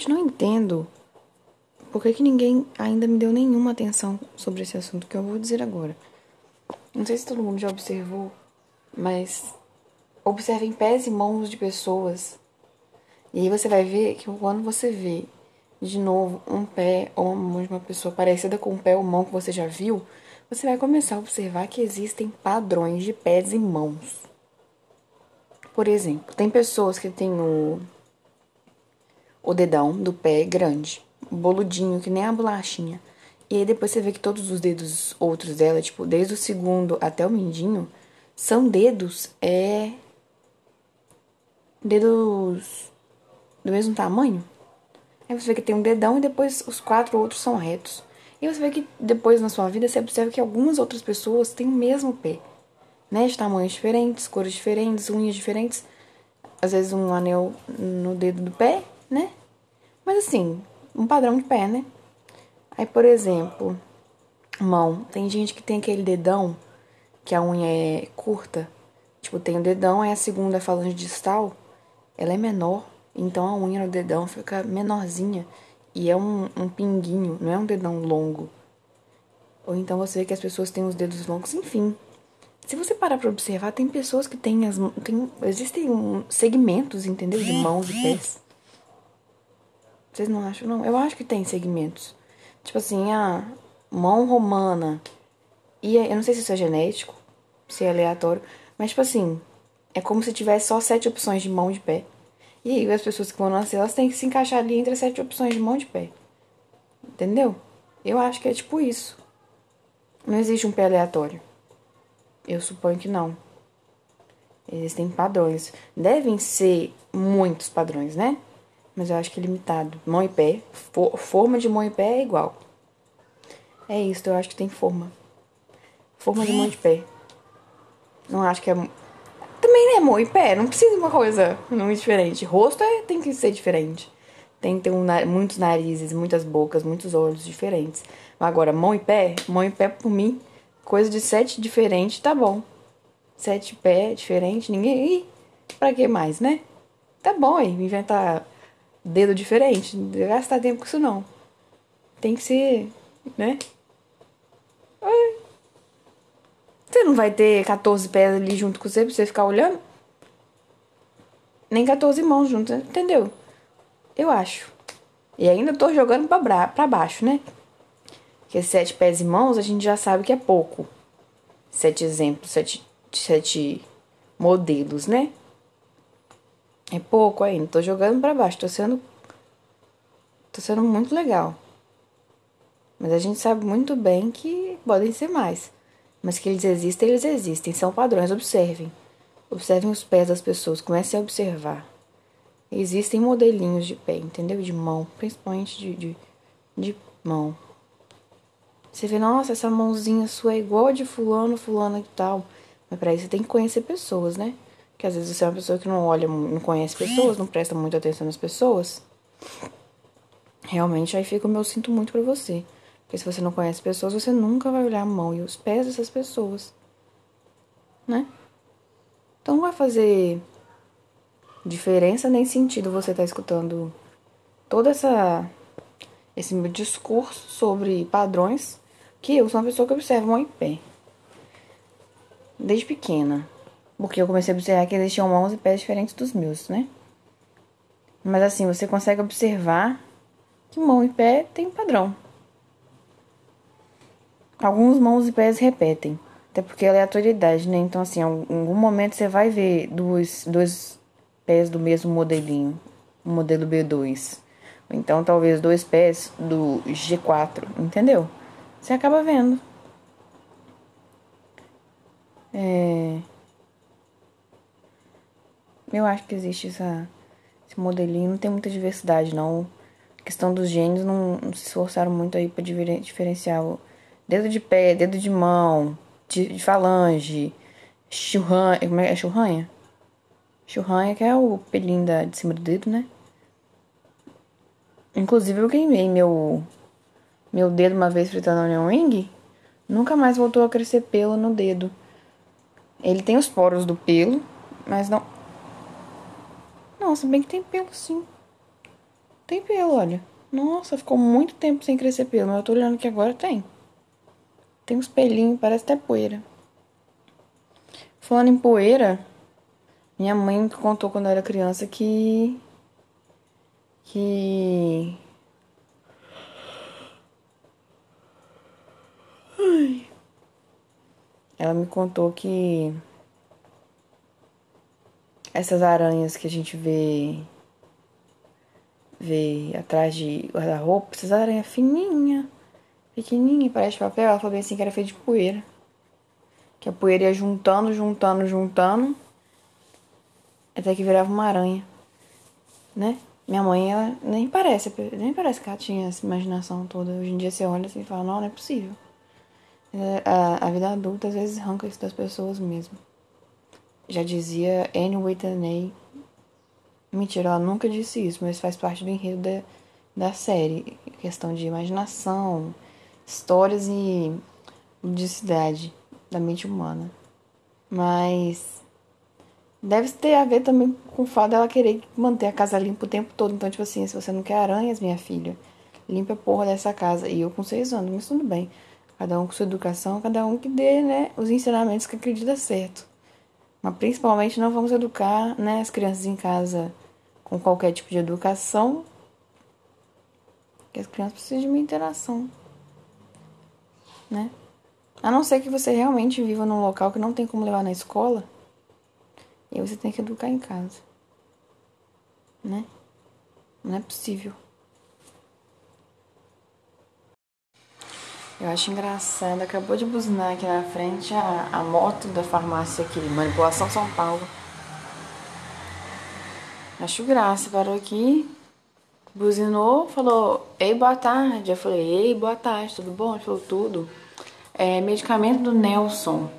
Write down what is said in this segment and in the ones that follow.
realmente não entendo por que, que ninguém ainda me deu nenhuma atenção sobre esse assunto que eu vou dizer agora. Não sei se todo mundo já observou, mas observem pés e mãos de pessoas. E aí você vai ver que quando você vê de novo um pé ou uma mão de uma pessoa parecida com o pé ou mão que você já viu, você vai começar a observar que existem padrões de pés e mãos. Por exemplo, tem pessoas que têm o, o dedão do pé grande, boludinho, que nem a bolachinha. E aí depois você vê que todos os dedos outros dela, tipo, desde o segundo até o mindinho, são dedos, é. Dedos do mesmo tamanho. Aí você vê que tem um dedão e depois os quatro outros são retos. E você vê que depois na sua vida você observa que algumas outras pessoas têm o mesmo pé. Né? De tamanhos diferentes, cores diferentes, unhas diferentes. Às vezes um anel no dedo do pé, né? Mas assim, um padrão de pé, né? Aí, por exemplo, mão. Tem gente que tem aquele dedão que a unha é curta. Tipo, tem o dedão, aí a segunda falange distal, ela é menor. Então a unha no dedão fica menorzinha. E é um, um pinguinho, não é um dedão longo. Ou então você vê que as pessoas têm os dedos longos, enfim. Se você parar pra observar, tem pessoas que têm as. Tem, existem segmentos, entendeu? De mãos e pés. Vocês não acham, não? Eu acho que tem segmentos. Tipo assim, a mão romana. E eu não sei se isso é genético, se é aleatório. Mas, tipo assim, é como se tivesse só sete opções de mão de pé. E aí as pessoas que vão nascer, elas têm que se encaixar ali entre as sete opções de mão de pé. Entendeu? Eu acho que é tipo isso. Não existe um pé aleatório. Eu suponho que não. Existem padrões. Devem ser muitos padrões, né? Mas eu acho que é limitado. Mão e pé. For, forma de mão e pé é igual. É isso, eu acho que tem forma. Forma de mão e pé. Não acho que é. Também, né, mão e pé? Não precisa de uma coisa muito diferente. Rosto é, tem que ser diferente. Tem que ter um, muitos narizes, muitas bocas, muitos olhos diferentes. Agora, mão e pé, mão e pé por mim, coisa de sete diferente, tá bom. Sete pé diferente, ninguém. Ih, pra que mais, né? Tá bom inventar dedo diferente. Não gastar tempo com isso não. Tem que ser, né? Você não vai ter 14 pés ali junto com você pra você ficar olhando? Nem 14 mãos juntas, entendeu? Eu acho. E ainda tô jogando pra, pra baixo, né? Porque sete pés e mãos a gente já sabe que é pouco. Sete exemplos, sete, sete modelos, né? É pouco ainda. Tô jogando pra baixo. Tô sendo. Tô sendo muito legal. Mas a gente sabe muito bem que podem ser mais. Mas que eles existem, eles existem. São padrões. Observem. Observem os pés das pessoas. Comecem a observar. Existem modelinhos de pé, entendeu? De mão. Principalmente de, de, de mão. Você vê, nossa, essa mãozinha sua é igual a de fulano, fulano e tal. Mas pra isso você tem que conhecer pessoas, né? Que às vezes você é uma pessoa que não olha, não conhece pessoas, não presta muita atenção nas pessoas. Realmente aí fica o meu sinto muito pra você. Porque se você não conhece pessoas, você nunca vai olhar a mão e os pés dessas pessoas. Né? Então não vai fazer diferença nem sentido você estar tá escutando toda essa esse meu discurso sobre padrões que eu sou uma pessoa que observa mão e pé. Desde pequena. Porque eu comecei a observar que existiam mãos e pés diferentes dos meus, né? Mas assim, você consegue observar que mão e pé tem padrão. Alguns mãos e pés repetem. Até porque é aleatoriedade, né? Então, assim, em algum momento você vai ver dois, dois pés do mesmo modelinho. O modelo B2. Ou então, talvez dois pés do G4. Entendeu? Você acaba vendo. É... Eu acho que existe essa, esse modelinho, não tem muita diversidade, não. A questão dos gênios não, não se esforçaram muito aí pra diferenciar o dedo de pé, dedo de mão, de, de falange, churranha. Como é, é churranha? Churranha, que é o pelinho da, de cima do dedo, né? Inclusive eu queimei meu, meu dedo uma vez fritando onion ring. Nunca mais voltou a crescer pelo no dedo. Ele tem os poros do pelo, mas não, se bem que tem pelo sim. Tem pelo, olha. Nossa, ficou muito tempo sem crescer pelo, mas eu tô olhando que agora tem. Tem uns pelinhos, parece até poeira. Falando em poeira, minha mãe me contou quando eu era criança que. que. Ai. Ela me contou que essas aranhas que a gente vê vê atrás de guarda-roupa, essas aranhas fininha, pequenininha, parece papel, ela falou bem assim que era feito de poeira. Que a poeira ia juntando, juntando, juntando, até que virava uma aranha, né? Minha mãe, ela nem parece, nem parece que ela tinha essa imaginação toda. Hoje em dia você olha assim e fala, não, não é possível. A, a vida adulta às vezes arranca isso das pessoas mesmo. Já dizia Anne Whitney. Mentira, ela nunca disse isso, mas faz parte do enredo da, da série. Questão de imaginação, histórias e ludicidade da mente humana. Mas deve ter a ver também com o fato dela querer manter a casa limpa o tempo todo. Então, tipo assim, se você não quer aranhas, minha filha, limpa a porra dessa casa. E eu com seis anos, mas tudo bem. Cada um com sua educação, cada um que dê, né, os ensinamentos que acredita certo. Mas principalmente não vamos educar, né, as crianças em casa com qualquer tipo de educação. Porque as crianças precisam de uma interação, né? A não ser que você realmente viva num local que não tem como levar na escola, e você tem que educar em casa. Né? Não é possível. Eu acho engraçado, acabou de buzinar aqui na frente a, a moto da farmácia aqui, Manipulação São Paulo. Acho graça, parou aqui, buzinou, falou, ei, boa tarde. Eu falei, ei, boa tarde, tudo bom? Ele falou, tudo. É, medicamento do Nelson.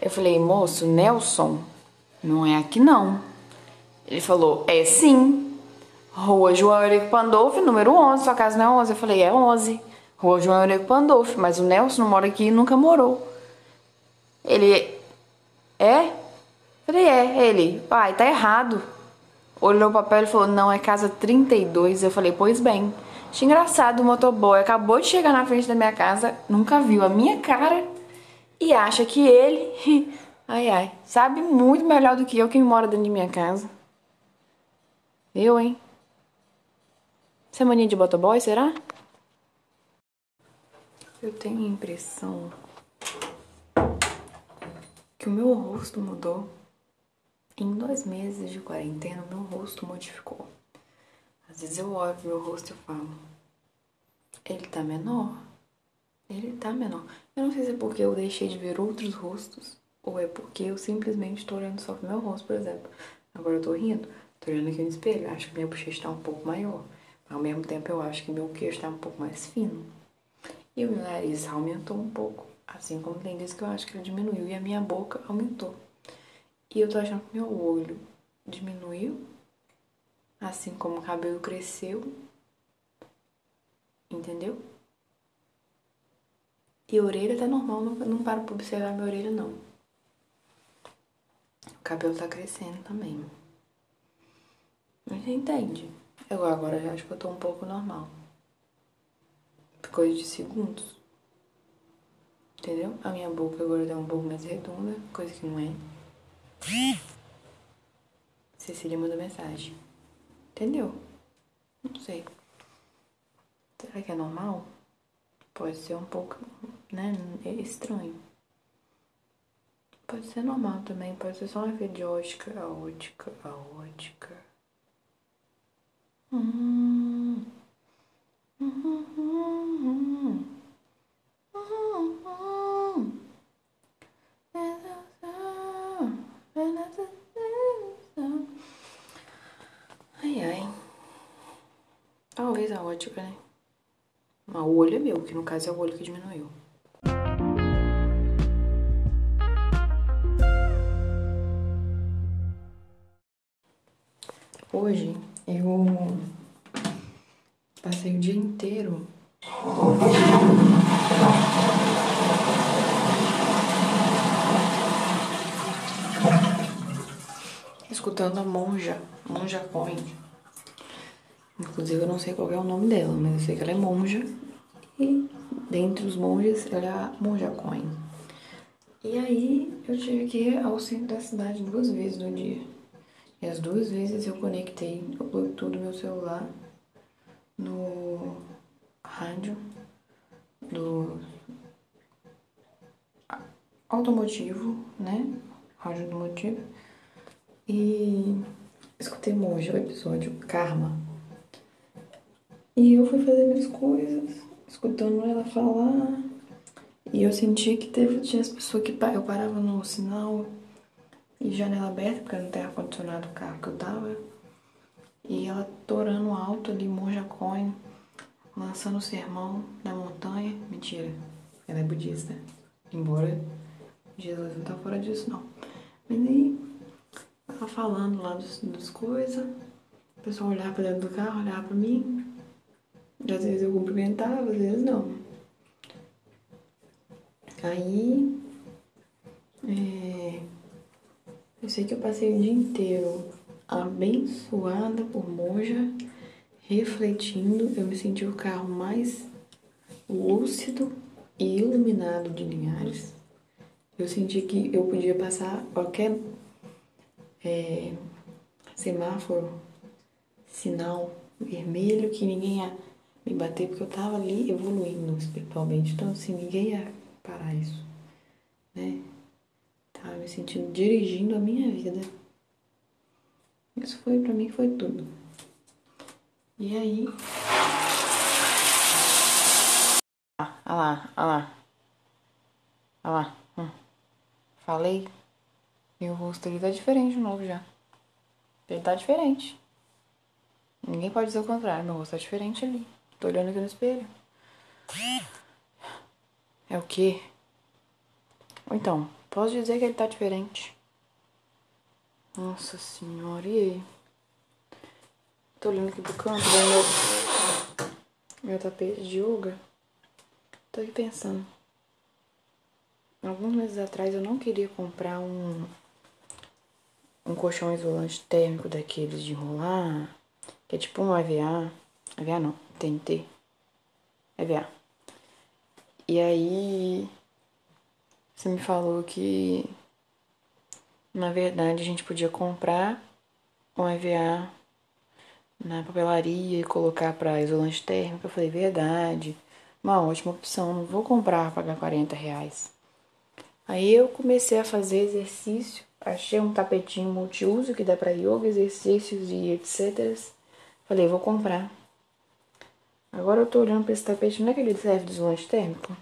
Eu falei, moço, Nelson, não é aqui não. Ele falou, é sim. Rua João Eurico Pandolfo, número 11, sua casa não é 11. Eu falei, é 11. Rua João Eurico Pandolfo, mas o Nelson não mora aqui e nunca morou. Ele, é? Falei, é. Ele, pai, tá errado. Olhou o papel e falou, não, é casa 32. Eu falei, pois bem. Achei engraçado o motoboy. Acabou de chegar na frente da minha casa, nunca viu a minha cara e acha que ele, ai ai, sabe muito melhor do que eu quem mora dentro de minha casa. Eu, hein? Isso é mania de motoboy, será? Eu tenho a impressão que o meu rosto mudou. Em dois meses de quarentena, o meu rosto modificou. Às vezes eu olho meu rosto e falo, ele tá menor? Ele tá menor. Eu não sei se é porque eu deixei de ver outros rostos, ou é porque eu simplesmente tô olhando só pro meu rosto, por exemplo. Agora eu tô rindo, tô olhando aqui no espelho, acho que minha bochecha tá um pouco maior. Ao mesmo tempo eu acho que meu queixo tá um pouco mais fino. E o meu nariz aumentou um pouco, assim como tem vezes que eu acho que ele diminuiu. E a minha boca aumentou. E eu tô achando que meu olho diminuiu, assim como o cabelo cresceu. Entendeu? E a orelha tá normal, não, não paro pra observar minha orelha, não. O cabelo tá crescendo também. Você entende? Eu agora já acho que eu tô um pouco normal coisa de segundos. Entendeu? A minha boca agora tá um pouco mais redonda, coisa que não é. Cecília mandou mensagem. Entendeu? Não sei. Será que é normal? Pode ser um pouco, né? É estranho. Pode ser normal também, pode ser só um efeito de ótica, a ótica, a ótica. Hum. Ai, ai. Talvez a ótica, né? O olho é meu, que no caso é o olho que diminuiu. Passei o dia inteiro escutando a Monja, Monja Coin. Inclusive eu não sei qual é o nome dela, mas eu sei que ela é monja. E dentre os monges, ela é a monja Coin. E aí eu tive que ir ao centro da cidade duas vezes no dia. E as duas vezes eu conectei o Bluetooth do meu celular no rádio do automotivo, né? Rádio automotivo. E escutei hoje o episódio Karma. E eu fui fazer minhas coisas, escutando ela falar. E eu senti que teve, tinha as pessoas que eu parava no sinal e janela aberta, porque não tem ar-condicionado o carro que eu tava. E ela torando alto ali, Monja Coin, lançando o sermão da montanha. Mentira, ela é budista. Embora Jesus não tá fora disso, não. Mas aí, ela falando lá dos, coisas, o pessoal olhava pra dentro do carro, olhava pra mim. Às vezes eu cumprimentava, às vezes não. Aí, é, eu sei que eu passei o dia inteiro abençoada por Monja, refletindo. Eu me senti o carro mais lúcido e iluminado de Linhares. Eu senti que eu podia passar qualquer é, semáforo, sinal vermelho, que ninguém ia me bater, porque eu tava ali evoluindo espiritualmente. Então, assim, ninguém ia parar isso, né? Tava me sentindo dirigindo a minha vida. Isso foi, pra mim, foi tudo. E aí... Ah, olha lá, olha lá. Olha lá. Hum. Falei. Meu rosto ele tá diferente de novo já. Ele tá diferente. Ninguém pode dizer o contrário. Meu rosto tá diferente ali. Tô olhando aqui no espelho. É o quê? Então, posso dizer que ele tá diferente. Nossa senhora, e aí? Tô olhando aqui pro canto, meu, meu tapete de yoga. Tô aqui pensando. Alguns meses atrás eu não queria comprar um, um colchão isolante térmico daqueles de enrolar, que é tipo um AVA. AVA não, TNT. AVA. E aí você me falou que na verdade a gente podia comprar um EVA na papelaria e colocar para isolante térmico. Eu falei, verdade, uma ótima opção, não vou comprar pagar 40 reais. Aí eu comecei a fazer exercício, achei um tapetinho multiuso que dá para yoga, exercícios e etc. Falei, vou comprar. Agora eu tô olhando para esse tapete, não é que ele serve de isolante térmico?